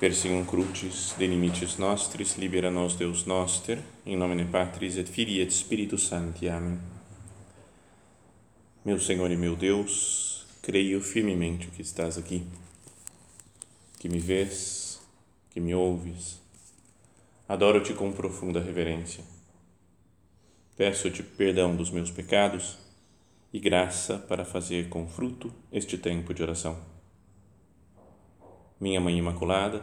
Persium crucis de limites nostris, libera nos Deus noster, in nomine Patris et Filii et Spiritus Sancti. Amém. Meu Senhor e meu Deus, creio firmemente que estás aqui, que me vês, que me ouves. Adoro-te com profunda reverência. Peço-te perdão dos meus pecados e graça para fazer com fruto este tempo de oração minha Mãe Imaculada,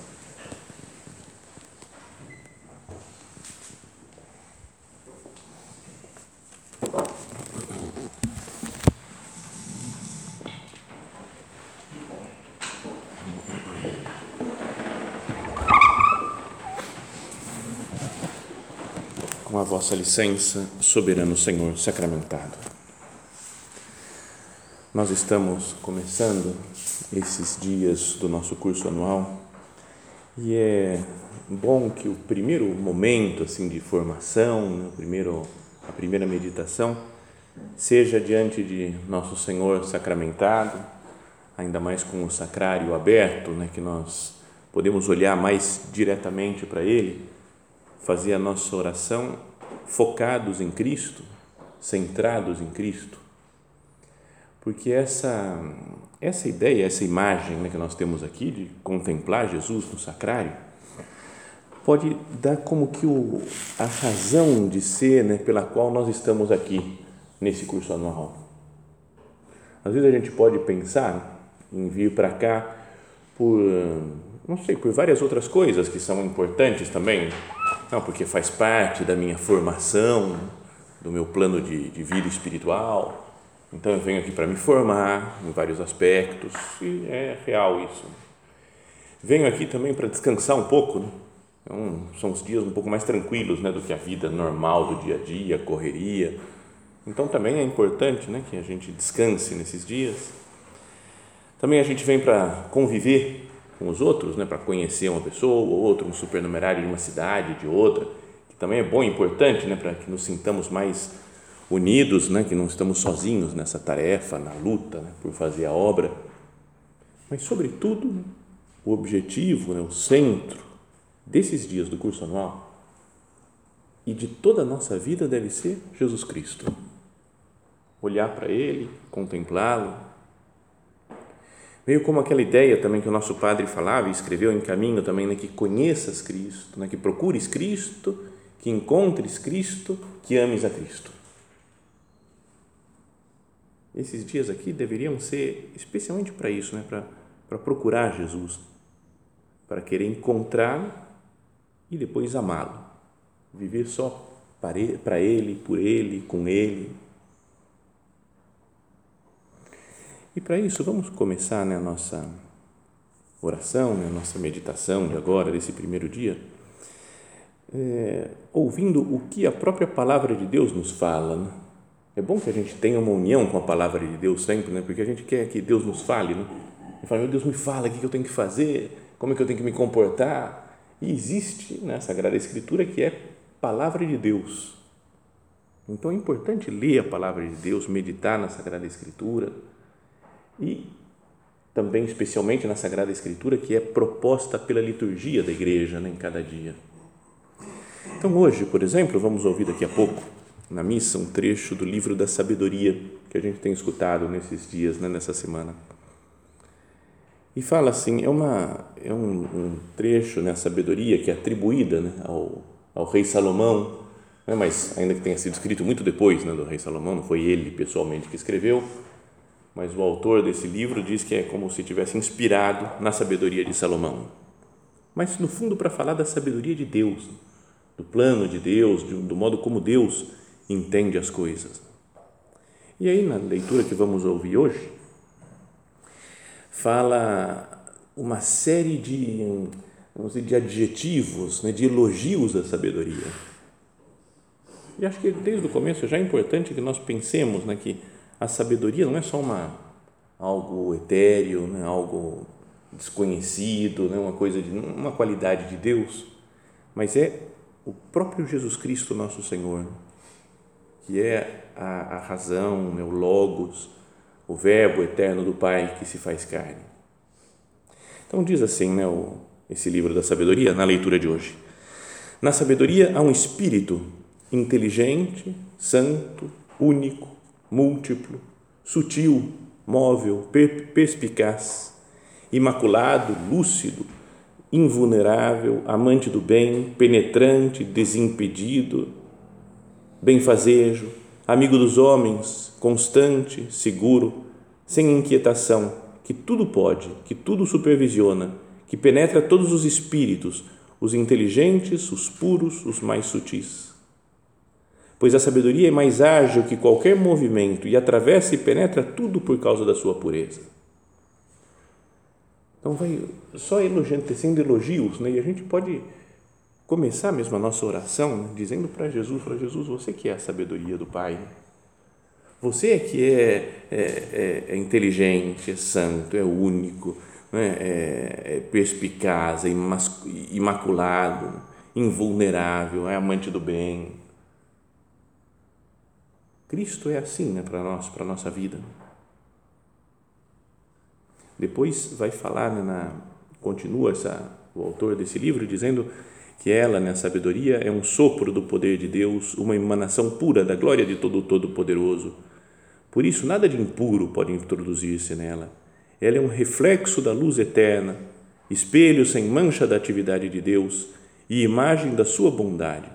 Com a vossa licença, soberano Senhor sacramentado. Nós estamos começando esses dias do nosso curso anual e é bom que o primeiro momento assim de formação, o primeiro a primeira meditação seja diante de nosso Senhor sacramentado, ainda mais com o sacrário aberto, né, que nós podemos olhar mais diretamente para ele fazer a nossa oração focados em Cristo, centrados em Cristo, porque essa essa ideia, essa imagem né, que nós temos aqui de contemplar Jesus no sacrário pode dar como que o, a razão de ser né, pela qual nós estamos aqui nesse curso anual. Às vezes a gente pode pensar em vir para cá por não sei, por várias outras coisas que são importantes também. Não, porque faz parte da minha formação, do meu plano de, de vida espiritual. Então eu venho aqui para me formar em vários aspectos, e é real isso. Venho aqui também para descansar um pouco, né? então, são os dias um pouco mais tranquilos né, do que a vida normal do dia a dia, correria. Então também é importante né, que a gente descanse nesses dias. Também a gente vem para conviver com os outros, né, para conhecer uma pessoa ou outra, um supernumerário de uma cidade, de outra, que também é bom e importante, né, para que nos sintamos mais unidos, né, que não estamos sozinhos nessa tarefa, na luta né, por fazer a obra. Mas, sobretudo, o objetivo, né, o centro desses dias do curso anual e de toda a nossa vida deve ser Jesus Cristo. Olhar para Ele, contemplá-lo, Meio como aquela ideia também que o nosso padre falava e escreveu em caminho também, né, que conheças Cristo, né, que procures Cristo, que encontres Cristo, que ames a Cristo. Esses dias aqui deveriam ser especialmente para isso, né, para, para procurar Jesus, para querer encontrá-lo e depois amá-lo. Viver só para Ele, por Ele, com Ele, E para isso, vamos começar né, a nossa oração, né, a nossa meditação de agora, desse primeiro dia, é, ouvindo o que a própria palavra de Deus nos fala. Né? É bom que a gente tenha uma união com a palavra de Deus sempre, né? porque a gente quer que Deus nos fale. Né? E meu Deus, me fala o que eu tenho que fazer, como é que eu tenho que me comportar. E existe na né, Sagrada Escritura que é palavra de Deus. Então é importante ler a palavra de Deus, meditar na Sagrada Escritura e também especialmente na Sagrada Escritura que é proposta pela liturgia da igreja né, em cada dia. Então hoje, por exemplo, vamos ouvir daqui a pouco na missa um trecho do livro da sabedoria que a gente tem escutado nesses dias, né, nessa semana. E fala assim, é, uma, é um, um trecho, né, a sabedoria que é atribuída né, ao, ao rei Salomão, né, mas ainda que tenha sido escrito muito depois né, do rei Salomão, não foi ele pessoalmente que escreveu, mas o autor desse livro diz que é como se tivesse inspirado na sabedoria de Salomão. Mas no fundo para falar da sabedoria de Deus, do plano de Deus, do modo como Deus entende as coisas. E aí na leitura que vamos ouvir hoje, fala uma série de, vamos dizer, de adjetivos, né, de elogios à sabedoria. E acho que desde o começo já é importante que nós pensemos né, que a sabedoria não é só uma algo etéreo, né, algo desconhecido, né, uma coisa de uma qualidade de Deus, mas é o próprio Jesus Cristo, nosso Senhor, que é a, a razão, né, o Logos, o Verbo eterno do Pai que se faz carne. Então, diz assim né, o, esse livro da sabedoria, na leitura de hoje. Na sabedoria há um espírito inteligente, santo, único, múltiplo, sutil, móvel, perspicaz, imaculado, lúcido, invulnerável, amante do bem, penetrante, desimpedido, benfazejo, amigo dos homens, constante, seguro, sem inquietação, que tudo pode, que tudo supervisiona, que penetra todos os espíritos, os inteligentes, os puros, os mais sutis. Pois a sabedoria é mais ágil que qualquer movimento e atravessa e penetra tudo por causa da sua pureza. Então vai só elogiando, tecendo elogios, né? E a gente pode começar mesmo a nossa oração né? dizendo para Jesus, para Jesus, você que é a sabedoria do Pai, você é que é, é, é, é inteligente, é santo, é único, né? é, é perspicaz, é imaculado, invulnerável, é amante do bem. Cristo é assim né, para nós, para a nossa vida. Depois vai falar, né, na, continua essa, o autor desse livro dizendo que ela, né, a sabedoria, é um sopro do poder de Deus, uma emanação pura da glória de todo o Todo-Poderoso. Por isso, nada de impuro pode introduzir-se nela. Ela é um reflexo da luz eterna, espelho sem mancha da atividade de Deus e imagem da sua bondade.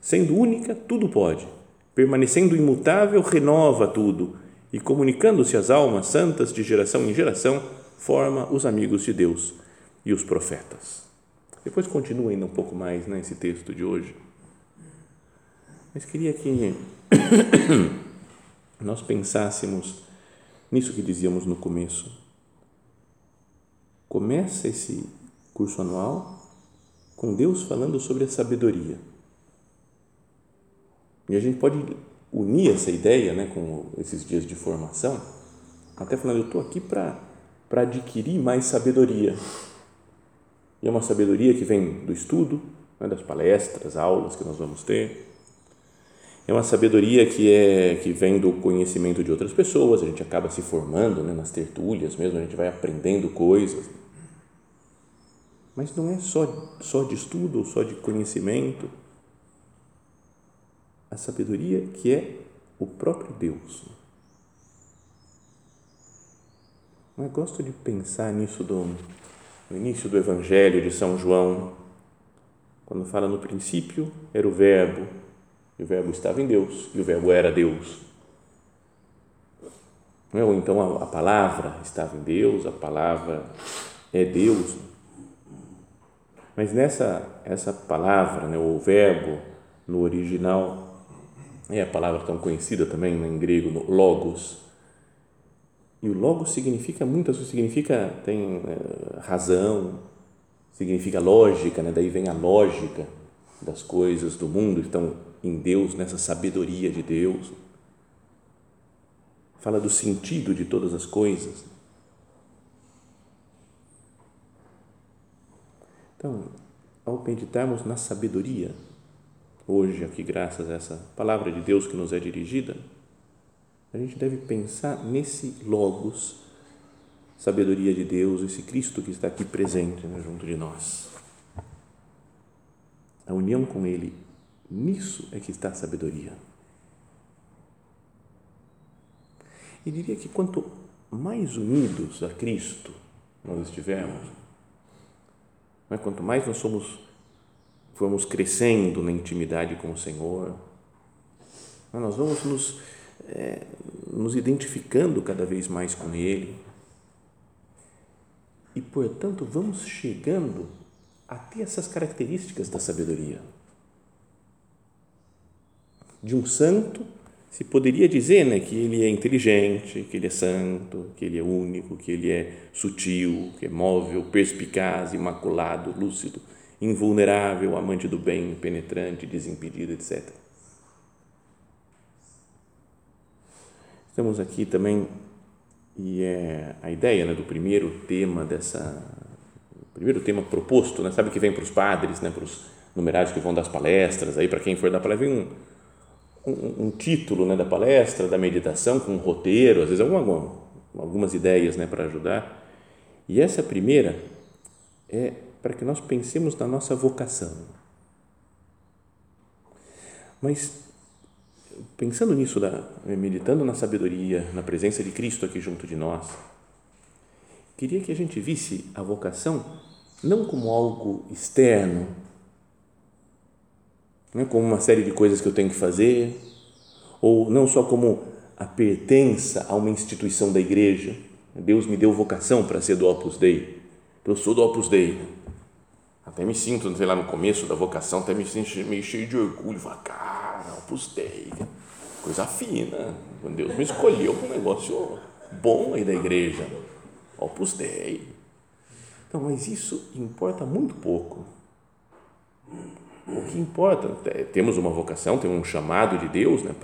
Sendo única, tudo pode. Permanecendo imutável, renova tudo e comunicando-se às almas santas de geração em geração, forma os amigos de Deus e os profetas. Depois continua ainda um pouco mais nesse né, texto de hoje. Mas queria que nós pensássemos nisso que dizíamos no começo. Começa esse curso anual com Deus falando sobre a sabedoria. E a gente pode unir essa ideia né, com esses dias de formação, até falando, eu estou aqui para adquirir mais sabedoria. E é uma sabedoria que vem do estudo, né, das palestras, aulas que nós vamos ter. É uma sabedoria que, é, que vem do conhecimento de outras pessoas, a gente acaba se formando né, nas tertúlias mesmo, a gente vai aprendendo coisas. Mas não é só, só de estudo, só de conhecimento a sabedoria que é o próprio Deus. Eu gosto de pensar nisso do, no início do Evangelho de São João, quando fala no princípio era o Verbo, e o Verbo estava em Deus, e o Verbo era Deus. É? Ou então a, a palavra estava em Deus, a palavra é Deus. Mas nessa essa palavra, né, o verbo no original é a palavra tão conhecida também em grego, no logos. E o logos significa muitas coisas, significa, tem é, razão, significa lógica, né? daí vem a lógica das coisas do mundo, estão em Deus, nessa sabedoria de Deus. Fala do sentido de todas as coisas. Então, ao meditarmos na sabedoria, hoje aqui, graças a essa palavra de Deus que nos é dirigida, a gente deve pensar nesse Logos, sabedoria de Deus, esse Cristo que está aqui presente né, junto de nós. A união com Ele, nisso é que está a sabedoria. E diria que quanto mais unidos a Cristo nós estivermos, né, quanto mais nós somos formos crescendo na intimidade com o Senhor, nós vamos nos, é, nos identificando cada vez mais com Ele. E, portanto, vamos chegando a ter essas características da sabedoria. De um santo, se poderia dizer né, que ele é inteligente, que ele é santo, que ele é único, que ele é sutil, que é móvel, perspicaz, imaculado, lúcido invulnerável, amante do bem, penetrante, desimpedido, etc. Estamos aqui também e é a ideia né, do primeiro tema dessa primeiro tema proposto, né, sabe que vem para os padres, né, para os numerários que vão das palestras, aí para quem for dar palestra, vem um, um, um, título né, da palestra, da meditação, com um roteiro, às vezes alguma, algumas ideias né, para ajudar. E essa primeira é para que nós pensemos na nossa vocação. Mas pensando nisso, meditando na sabedoria, na presença de Cristo aqui junto de nós, queria que a gente visse a vocação não como algo externo, não é como uma série de coisas que eu tenho que fazer, ou não só como a pertença a uma instituição da igreja. Deus me deu vocação para ser do Opus Dei. Eu sou do Opus Dei. Até me sinto, sei lá, no começo da vocação, até me sinto meio cheio de orgulho. Falo, cara, Opus coisa fina. Deus me escolheu para um negócio bom aí da igreja. Opus Dei. Então, mas isso importa muito pouco. O que importa, temos uma vocação, temos um chamado de Deus né,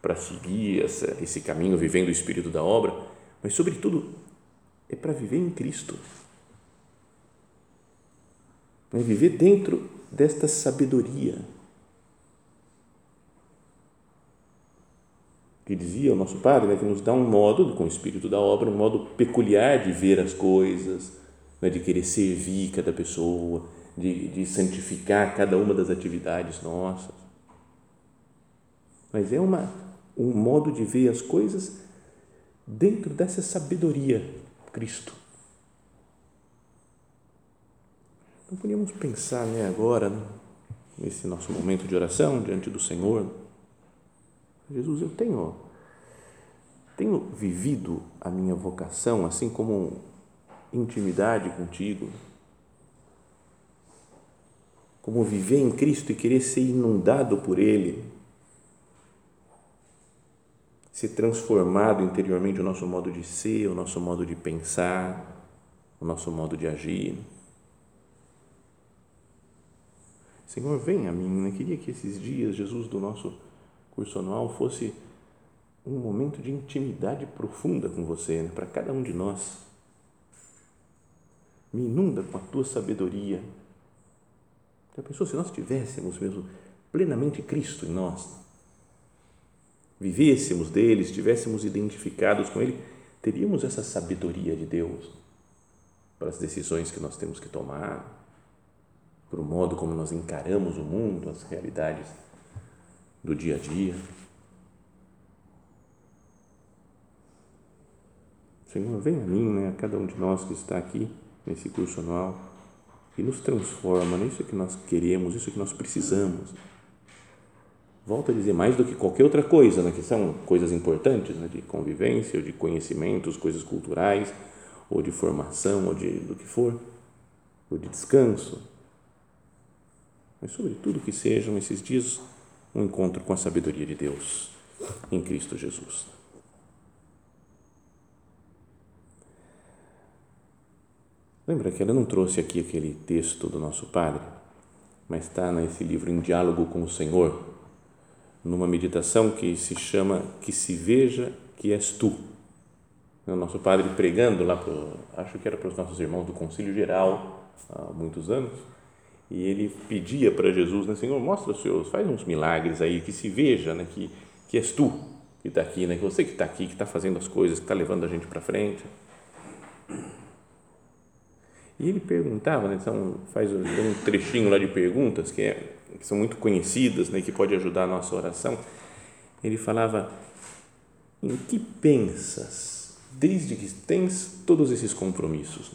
para seguir essa, esse caminho, vivendo o espírito da obra, mas, sobretudo, é para viver em Cristo. É viver dentro desta sabedoria que dizia o nosso Padre, né, que nos dá um modo, com o espírito da obra, um modo peculiar de ver as coisas, né, de querer servir cada pessoa, de, de santificar cada uma das atividades nossas. Mas é uma, um modo de ver as coisas dentro dessa sabedoria, Cristo. Não podíamos pensar né, agora, nesse nosso momento de oração diante do Senhor. Jesus, eu tenho, tenho vivido a minha vocação assim como intimidade contigo, como viver em Cristo e querer ser inundado por Ele, ser transformado interiormente o nosso modo de ser, o nosso modo de pensar, o nosso modo de agir. Senhor, vem a mim. Eu queria que esses dias, Jesus, do nosso curso anual, fosse um momento de intimidade profunda com você, né? para cada um de nós me inunda com a tua sabedoria. Já pensou se nós tivéssemos mesmo plenamente Cristo em nós? Vivêssemos dele, estivéssemos identificados com ele, teríamos essa sabedoria de Deus para as decisões que nós temos que tomar, para o modo como nós encaramos o mundo, as realidades do dia a dia. Senhor, vem a mim, né, a cada um de nós que está aqui nesse curso anual e nos transforma nisso que nós queremos, isso que nós precisamos. Volto a dizer, mais do que qualquer outra coisa, né, que são coisas importantes, né, de convivência, ou de conhecimentos, coisas culturais, ou de formação, ou de do que for, ou de descanso. Mas, sobretudo, que sejam esses dias um encontro com a sabedoria de Deus em Cristo Jesus. Lembra que ela não trouxe aqui aquele texto do nosso Padre, mas está nesse livro Em Diálogo com o Senhor, numa meditação que se chama Que se veja que és tu. O nosso Padre pregando lá, pro, acho que era para os nossos irmãos do Conselho Geral, há muitos anos, e ele pedia para Jesus, né, Senhor, mostra os seus, faz uns milagres aí, que se veja né, que, que és tu que está aqui, né, que você que está aqui, que está fazendo as coisas, que está levando a gente para frente. E ele perguntava, né, são, faz um trechinho lá de perguntas que, é, que são muito conhecidas, né, que pode ajudar a nossa oração. Ele falava: Em que pensas desde que tens todos esses compromissos?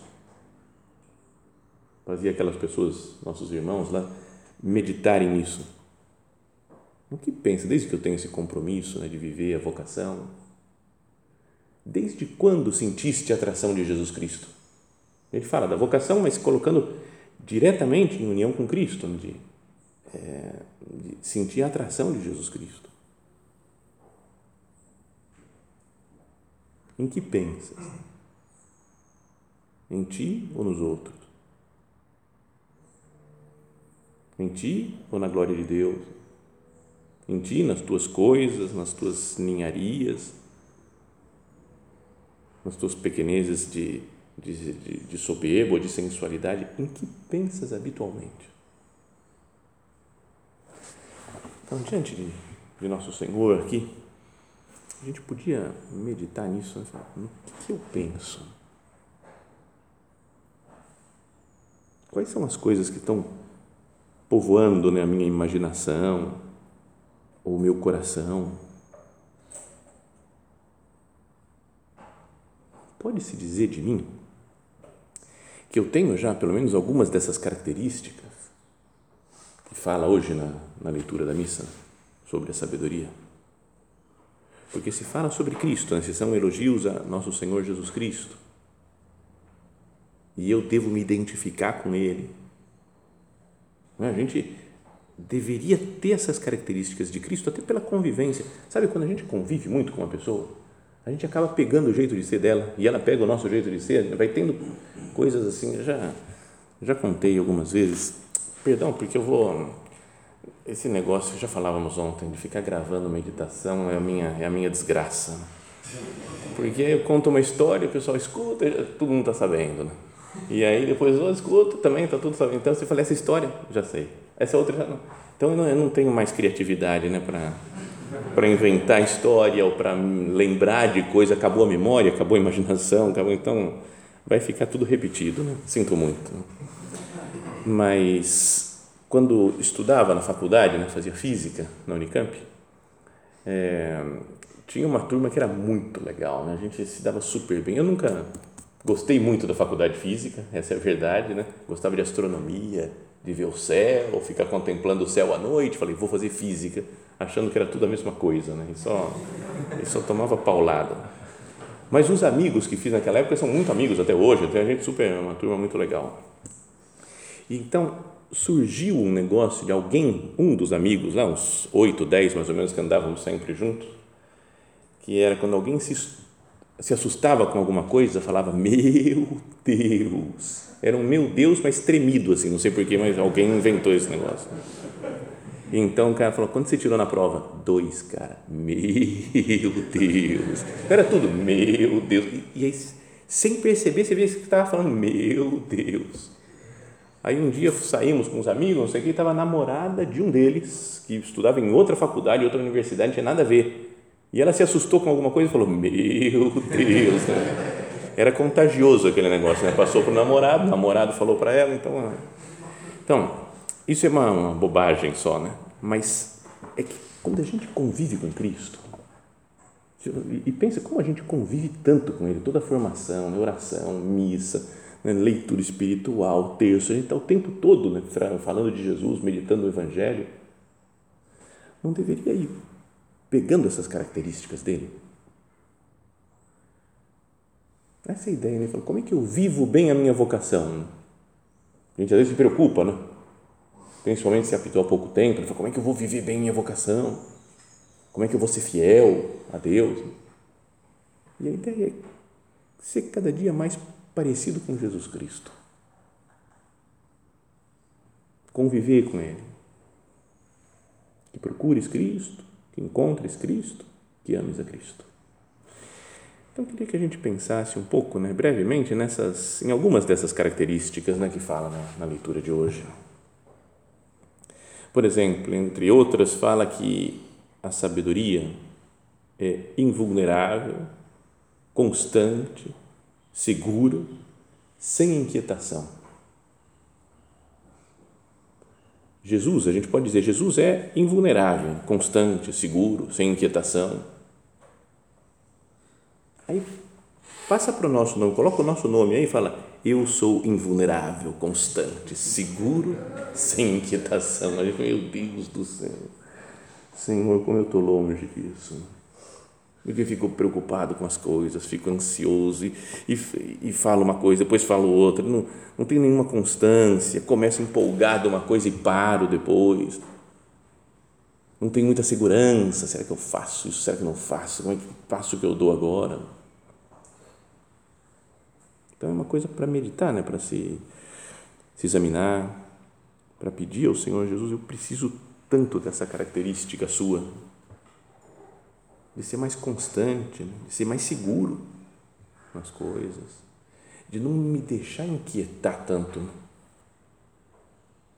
Fazia aquelas pessoas, nossos irmãos lá, meditarem nisso. O que pensa desde que eu tenho esse compromisso né, de viver a vocação? Desde quando sentiste a atração de Jesus Cristo? Ele fala da vocação, mas colocando diretamente em união com Cristo, de, é, de sentir a atração de Jesus Cristo. Em que pensas? Em ti ou nos outros? Em ti ou na glória de Deus? Em ti, nas tuas coisas, nas tuas ninharias, nas tuas pequenezes de de, de, de soberba ou de sensualidade, em que pensas habitualmente? Então, diante de, de nosso Senhor aqui, a gente podia meditar nisso, né? no que, que eu penso? Quais são as coisas que estão povoando né, a minha imaginação, o meu coração? Pode-se dizer de mim que eu tenho já pelo menos algumas dessas características que fala hoje na, na leitura da missa sobre a sabedoria. Porque se fala sobre Cristo, né? se são elogios a nosso Senhor Jesus Cristo. E eu devo me identificar com Ele. A gente deveria ter essas características de Cristo até pela convivência. Sabe quando a gente convive muito com uma pessoa, a gente acaba pegando o jeito de ser dela e ela pega o nosso jeito de ser, vai tendo coisas assim. Eu já já contei algumas vezes. Perdão, porque eu vou esse negócio, já falávamos ontem, de ficar gravando meditação é a minha, é a minha desgraça. Porque eu conto uma história, o pessoal escuta, todo mundo está sabendo. Né? E aí depois eu escuto também, está tudo sabendo. Então você fala, essa história, já sei. Essa outra já não. Então eu não, eu não tenho mais criatividade né, para inventar história ou para lembrar de coisa. Acabou a memória, acabou a imaginação, acabou. Então vai ficar tudo repetido. Né? Sinto muito. Mas quando estudava na faculdade, né, fazia física na Unicamp, é, tinha uma turma que era muito legal, né? a gente se dava super bem. Eu nunca gostei muito da faculdade de física, essa é a verdade, né? Gostava de astronomia, de ver o céu, ficar contemplando o céu à noite. Falei, vou fazer física, achando que era tudo a mesma coisa, né? E só, e só tomava paulada. Mas os amigos que fiz naquela época são muito amigos até hoje, tem a gente super, uma turma muito legal. Então, surgiu um negócio de alguém, um dos amigos, lá, uns oito, dez mais ou menos, que andávamos sempre juntos, que era quando alguém se, se assustava com alguma coisa, falava, meu Deus. Era um meu Deus, mas tremido, assim, não sei porquê, mas alguém inventou esse negócio. Então o cara falou: quando você tirou na prova? Dois, cara. Meu Deus. Era tudo, meu Deus. E, e aí, sem perceber, você via que estava falando, meu Deus. Aí um dia saímos com os amigos, não sei o que, estava namorada de um deles, que estudava em outra faculdade, outra universidade, não tinha nada a ver. E ela se assustou com alguma coisa e falou: Meu Deus! Né? Era contagioso aquele negócio, né? Passou para o namorado, o namorado falou para ela, então. Ah. Então, isso é uma, uma bobagem só, né? Mas é que quando a gente convive com Cristo, e pensa como a gente convive tanto com Ele, toda a formação, né? oração, missa, né, leitura espiritual, terço, a gente está o tempo todo né, falando de Jesus, meditando o Evangelho. Não deveria ir pegando essas características dele? Essa é a ideia, né? Como é que eu vivo bem a minha vocação? A gente às vezes se preocupa, né? Principalmente se apitou há pouco tempo, fala, como é que eu vou viver bem a minha vocação? Como é que eu vou ser fiel a Deus? E a ideia é ser cada dia mais parecido com Jesus Cristo. Conviver com Ele. Que procures Cristo, que encontres Cristo, que ames a Cristo. Então, eu queria que a gente pensasse um pouco, né, brevemente, nessas, em algumas dessas características né, que fala na, na leitura de hoje. Por exemplo, entre outras, fala que a sabedoria é invulnerável, constante, seguro, sem inquietação. Jesus, a gente pode dizer, Jesus é invulnerável, constante, seguro, sem inquietação. Aí passa para o nosso nome, coloca o nosso nome aí e fala: Eu sou invulnerável, constante, seguro, sem inquietação. Meu Deus do céu, Senhor, como eu estou longe disso porque fico preocupado com as coisas, fico ansioso e, e, e falo uma coisa, depois falo outra, não, não tenho nenhuma constância, começo empolgado uma coisa e paro depois. Não tenho muita segurança, será que eu faço isso, será que não faço, como é que faço o que eu dou agora? Então é uma coisa para meditar, né? para se, se examinar, para pedir ao Senhor Jesus, eu preciso tanto dessa característica sua, de ser mais constante, né? de ser mais seguro nas coisas, de não me deixar inquietar tanto né?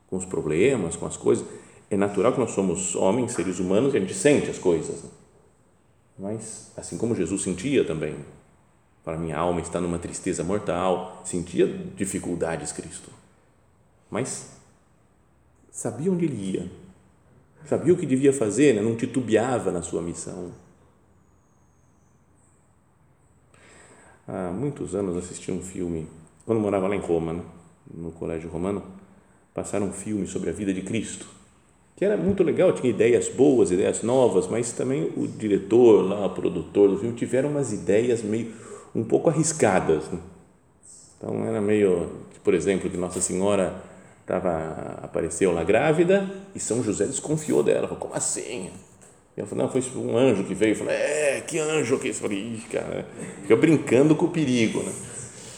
com os problemas, com as coisas. é natural que nós somos homens, seres humanos, e a gente sente as coisas. Né? Mas, assim como Jesus sentia também, para minha alma está numa tristeza mortal, sentia dificuldades, Cristo. Mas sabia onde ele ia, sabia o que devia fazer, né? não titubeava na sua missão. Há muitos anos assisti um filme, quando morava lá em Roma, né? no Colégio Romano, passaram um filme sobre a vida de Cristo que era muito legal, tinha ideias boas, ideias novas, mas também o diretor, lá, o produtor do filme, tiveram umas ideias meio, um pouco arriscadas. Né? Então, era meio, por exemplo, que Nossa Senhora tava, apareceu lá grávida e São José desconfiou dela, falou, como assim? Ela falou, não, foi um anjo que veio, falou, é, que anjo que? Eu falei, cara, fica brincando com o perigo, né?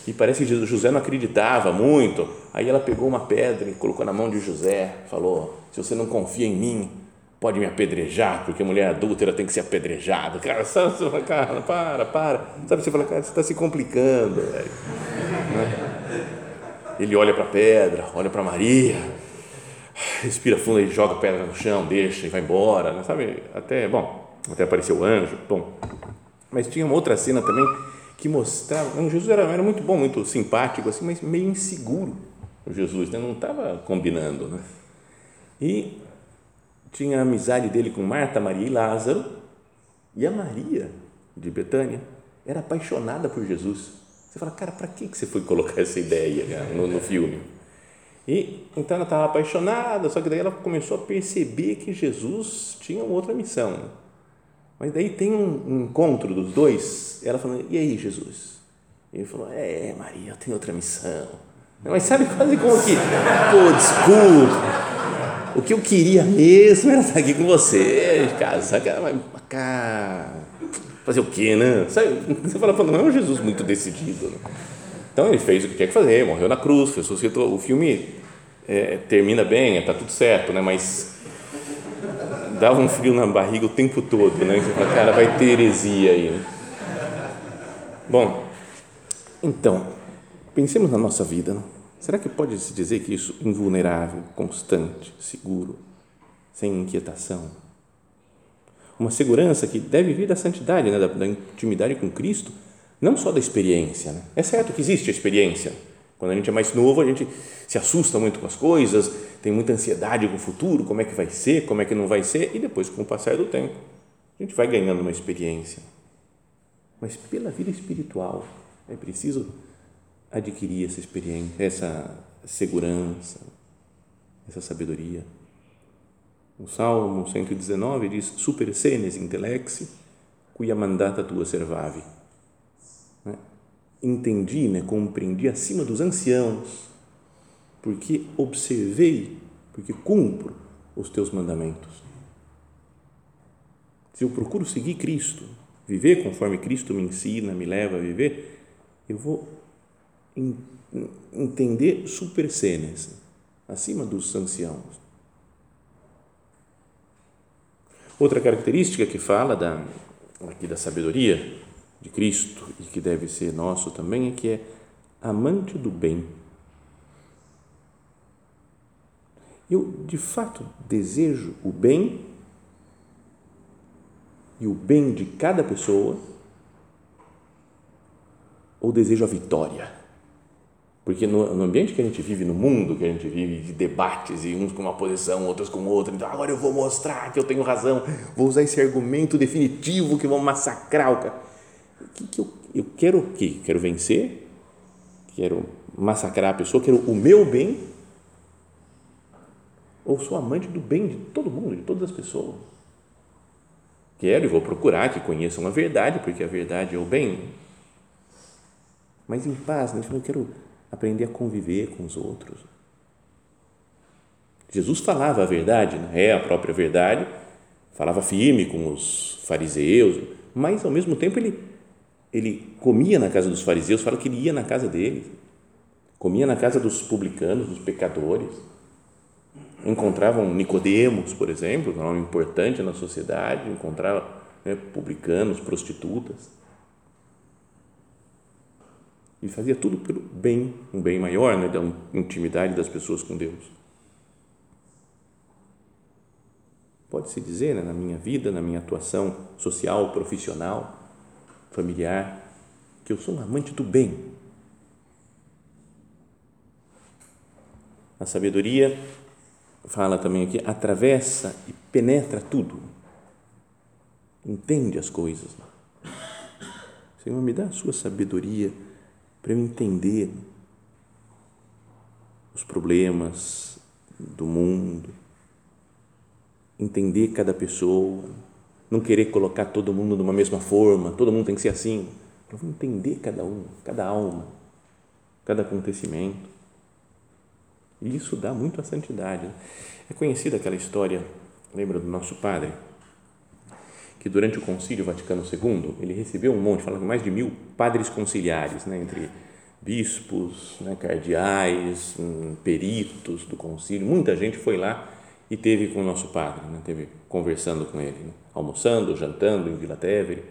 E parece que José não acreditava muito. Aí ela pegou uma pedra e colocou na mão de José, falou: Se você não confia em mim, pode me apedrejar, porque mulher adúltera tem que ser apedrejada. Cara, sabe, você fala, cara, para, para. Sabe, você fala, cara, você está se complicando, velho. Né? Ele olha para a pedra, olha para Maria, respira fundo e joga pedra no chão, deixa e vai embora, né? sabe? Até, bom, até apareceu o anjo, bom. Mas tinha uma outra cena também que mostrava. Jesus era, era muito bom, muito simpático, assim, mas meio inseguro. O Jesus né? não estava combinando. Né? E tinha a amizade dele com Marta, Maria e Lázaro, e a Maria de Betânia era apaixonada por Jesus. Você fala, cara, para que você foi colocar essa ideia no, no filme? E então ela estava apaixonada, só que daí ela começou a perceber que Jesus tinha outra missão. Mas daí tem um, encontro dos dois, ela falando, e aí, Jesus? E ele falou, é, Maria, eu tenho outra missão. Mas sabe quase como que, pô, desculpa, o que eu queria mesmo era estar aqui com você, casa, cara, fazer o quê, né? Sabe, você fala, não é um Jesus muito decidido. Né? Então ele fez o que tinha que fazer, morreu na cruz, ressuscitou. O filme é, termina bem, está tudo certo, né? mas dava um frio na barriga o tempo todo, né? Você fala, cara, vai ter heresia aí. Né? Bom, então, pensemos na nossa vida. Não? Será que pode se dizer que isso invulnerável, constante, seguro, sem inquietação? Uma segurança que deve vir da santidade, né? da, da intimidade com Cristo, não só da experiência. Né? É certo que existe a experiência, quando a gente é mais novo, a gente se assusta muito com as coisas, tem muita ansiedade com o futuro, como é que vai ser, como é que não vai ser, e depois, com o passar do tempo, a gente vai ganhando uma experiência. Mas pela vida espiritual, é preciso adquirir essa experiência, essa segurança, essa sabedoria. O Salmo 119 diz: Super senes intelexi, cuia mandata tua servavi entendi, né, compreendi acima dos anciãos, porque observei, porque cumpro os teus mandamentos. Se eu procuro seguir Cristo, viver conforme Cristo me ensina, me leva a viver, eu vou entender super senes, acima dos anciãos. Outra característica que fala da, aqui da sabedoria de Cristo e que deve ser nosso também é que é amante do bem. Eu, de fato, desejo o bem e o bem de cada pessoa ou desejo a vitória? Porque no, no, ambiente que a gente vive, no mundo que a gente vive, de debates, e uns com uma posição, outros com outra, então agora eu vou mostrar que eu tenho razão, vou usar esse argumento definitivo que vão massacrar o cara que, que eu, eu quero o quê? Quero vencer? Quero massacrar a pessoa? Quero o meu bem? Ou sou amante do bem de todo mundo, de todas as pessoas? Quero e vou procurar que conheçam a verdade, porque a verdade é o bem. Mas em paz, né? eu quero aprender a conviver com os outros. Jesus falava a verdade, né? é a própria verdade, falava firme com os fariseus, mas ao mesmo tempo ele ele comia na casa dos fariseus, fala que ele ia na casa deles, comia na casa dos publicanos, dos pecadores, encontravam Nicodemos, por exemplo, um nome importante na sociedade, encontrava né, publicanos, prostitutas, e fazia tudo pelo bem, um bem maior, né, da intimidade das pessoas com Deus. pode-se dizer, né, na minha vida, na minha atuação social, profissional, familiar, que eu sou um amante do bem. A sabedoria fala também aqui, atravessa e penetra tudo. Entende as coisas. Senhor, me dá a sua sabedoria para eu entender os problemas do mundo, entender cada pessoa, não querer colocar todo mundo de uma mesma forma, todo mundo tem que ser assim. Vou entender cada um, cada alma, cada acontecimento. E isso dá muito a santidade. É conhecida aquela história, lembra do nosso padre, que durante o Concílio Vaticano II ele recebeu um monte, falando mais de mil padres conciliares, né, entre bispos, né, cardeais, hum, peritos do concílio, muita gente foi lá e teve com o nosso padre, né, teve conversando com ele, né, almoçando, jantando em Vila Tevere.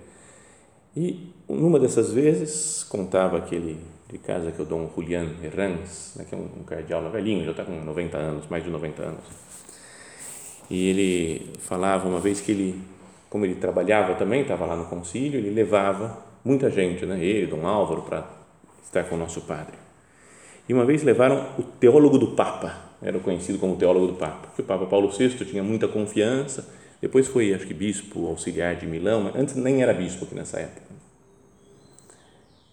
E numa dessas vezes contava aquele de casa que é o Dom Julián Herranz, né, que é um, um cardeal velhinho, já está com 90 anos, mais de 90 anos. E ele falava uma vez que ele, como ele trabalhava também, estava lá no concílio, ele levava muita gente, né, ele, Dom Álvaro, para estar com o nosso padre. E uma vez levaram o teólogo do Papa, era conhecido como teólogo do Papa, porque o Papa Paulo VI tinha muita confiança, depois foi, acho que, bispo auxiliar de Milão, mas antes nem era bispo aqui nessa época.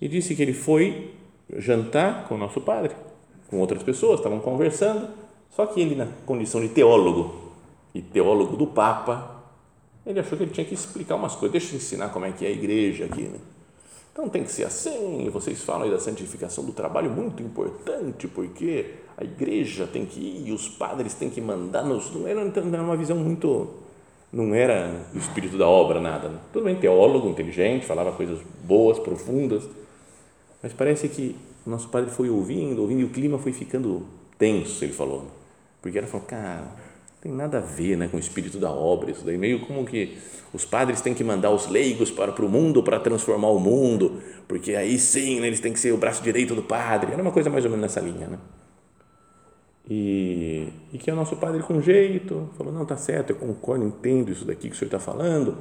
E disse que ele foi jantar com o nosso padre, com outras pessoas, estavam conversando, só que ele, na condição de teólogo e teólogo do Papa, ele achou que ele tinha que explicar umas coisas, deixa eu ensinar como é que é a igreja aqui, né? Então tem que ser assim. Vocês falam aí da santificação do trabalho, muito importante, porque a igreja tem que ir, os padres têm que mandar. Nos, não, era, não era uma visão muito. Não era o espírito da obra, nada. Né? Tudo bem, teólogo, inteligente, falava coisas boas, profundas, mas parece que o nosso padre foi ouvindo, ouvindo, e o clima foi ficando tenso, ele falou. Porque ela falou, cara, tem nada a ver né, com o espírito da obra, isso daí meio como que os padres têm que mandar os leigos para, para o mundo para transformar o mundo, porque aí sim né, eles têm que ser o braço direito do padre, era uma coisa mais ou menos nessa linha, né? E, e que é o nosso padre com jeito, falou, não, tá certo, eu concordo, entendo isso daqui que o senhor está falando,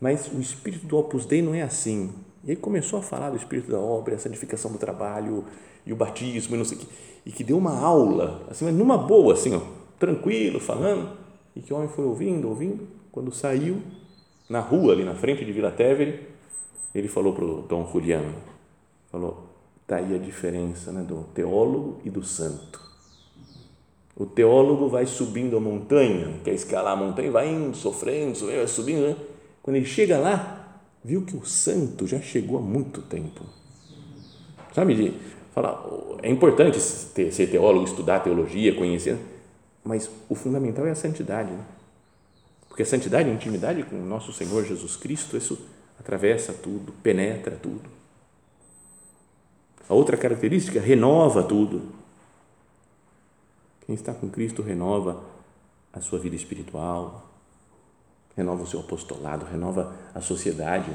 mas o espírito do Opus Dei não é assim. E aí começou a falar do espírito da obra, a santificação do trabalho e o batismo e não sei o que, e que deu uma aula, assim, mas numa boa, assim, ó, tranquilo, falando, e que o homem foi ouvindo, ouvindo, quando saiu na rua, ali na frente de Vila Tevere, ele falou para o Dom Juliano, falou, está aí a diferença né, do teólogo e do santo. O teólogo vai subindo a montanha, quer escalar a montanha, vai indo, sofrendo, sofrendo, vai subindo. Né? Quando ele chega lá, viu que o santo já chegou há muito tempo. Sabe, de falar, é importante ser teólogo, estudar teologia, conhecer, mas o fundamental é a santidade. Né? Porque a santidade, a intimidade com o nosso Senhor Jesus Cristo, isso atravessa tudo, penetra tudo. A outra característica, renova tudo. Quem está com Cristo renova a sua vida espiritual, renova o seu apostolado, renova a sociedade.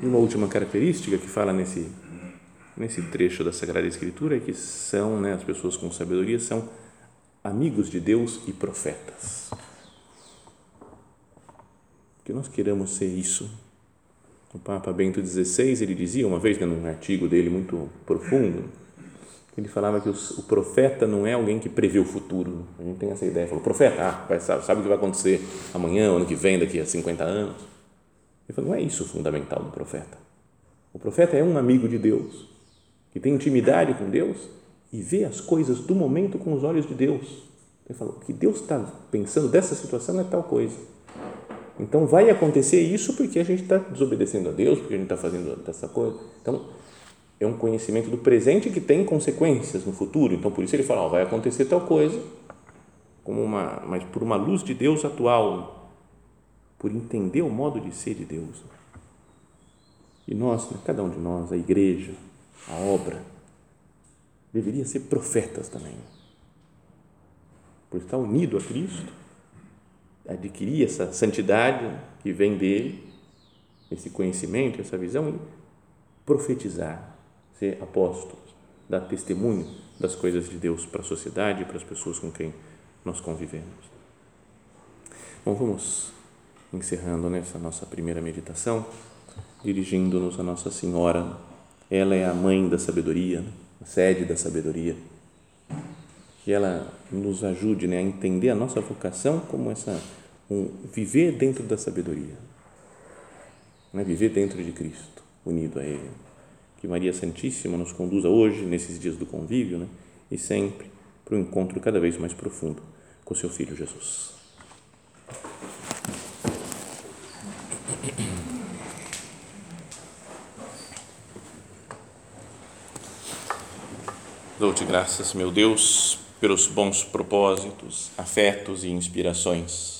E uma última característica que fala nesse nesse trecho da Sagrada Escritura é que são, né, as pessoas com sabedoria são amigos de Deus e profetas. Que nós queremos ser isso. O Papa Bento XVI, ele dizia uma vez, né, num artigo dele muito profundo, ele falava que o profeta não é alguém que prevê o futuro. A gente tem essa ideia. Falou, profeta, ah, vai, sabe, sabe o que vai acontecer amanhã, ano que vem, daqui a 50 anos. Ele falou, não é isso o fundamental do profeta. O profeta é um amigo de Deus que tem intimidade com Deus e vê as coisas do momento com os olhos de Deus. Ele falou, o que Deus está pensando dessa situação é tal coisa. Então vai acontecer isso porque a gente está desobedecendo a Deus, porque a gente está fazendo dessa coisa. Então é um conhecimento do presente que tem consequências no futuro. Então por isso ele fala, ó, vai acontecer tal coisa, como uma, mas por uma luz de Deus atual, por entender o modo de ser de Deus. E nós, né, cada um de nós, a igreja, a obra, deveria ser profetas também. Por estar unido a Cristo, adquirir essa santidade que vem dele, esse conhecimento, essa visão e profetizar, ser apóstolos, dar testemunho das coisas de Deus para a sociedade e para as pessoas com quem nós convivemos. Bom, vamos encerrando nessa nossa primeira meditação, dirigindo-nos a Nossa Senhora. Ela é a mãe da sabedoria, a sede da sabedoria. Que ela nos ajude né, a entender a nossa vocação como essa viver dentro da sabedoria, né, viver dentro de Cristo, unido a Ele. Que Maria Santíssima nos conduza hoje, nesses dias do convívio, né, e sempre para um encontro cada vez mais profundo com seu Filho Jesus. Dou-te graças, meu Deus, pelos bons propósitos, afetos e inspirações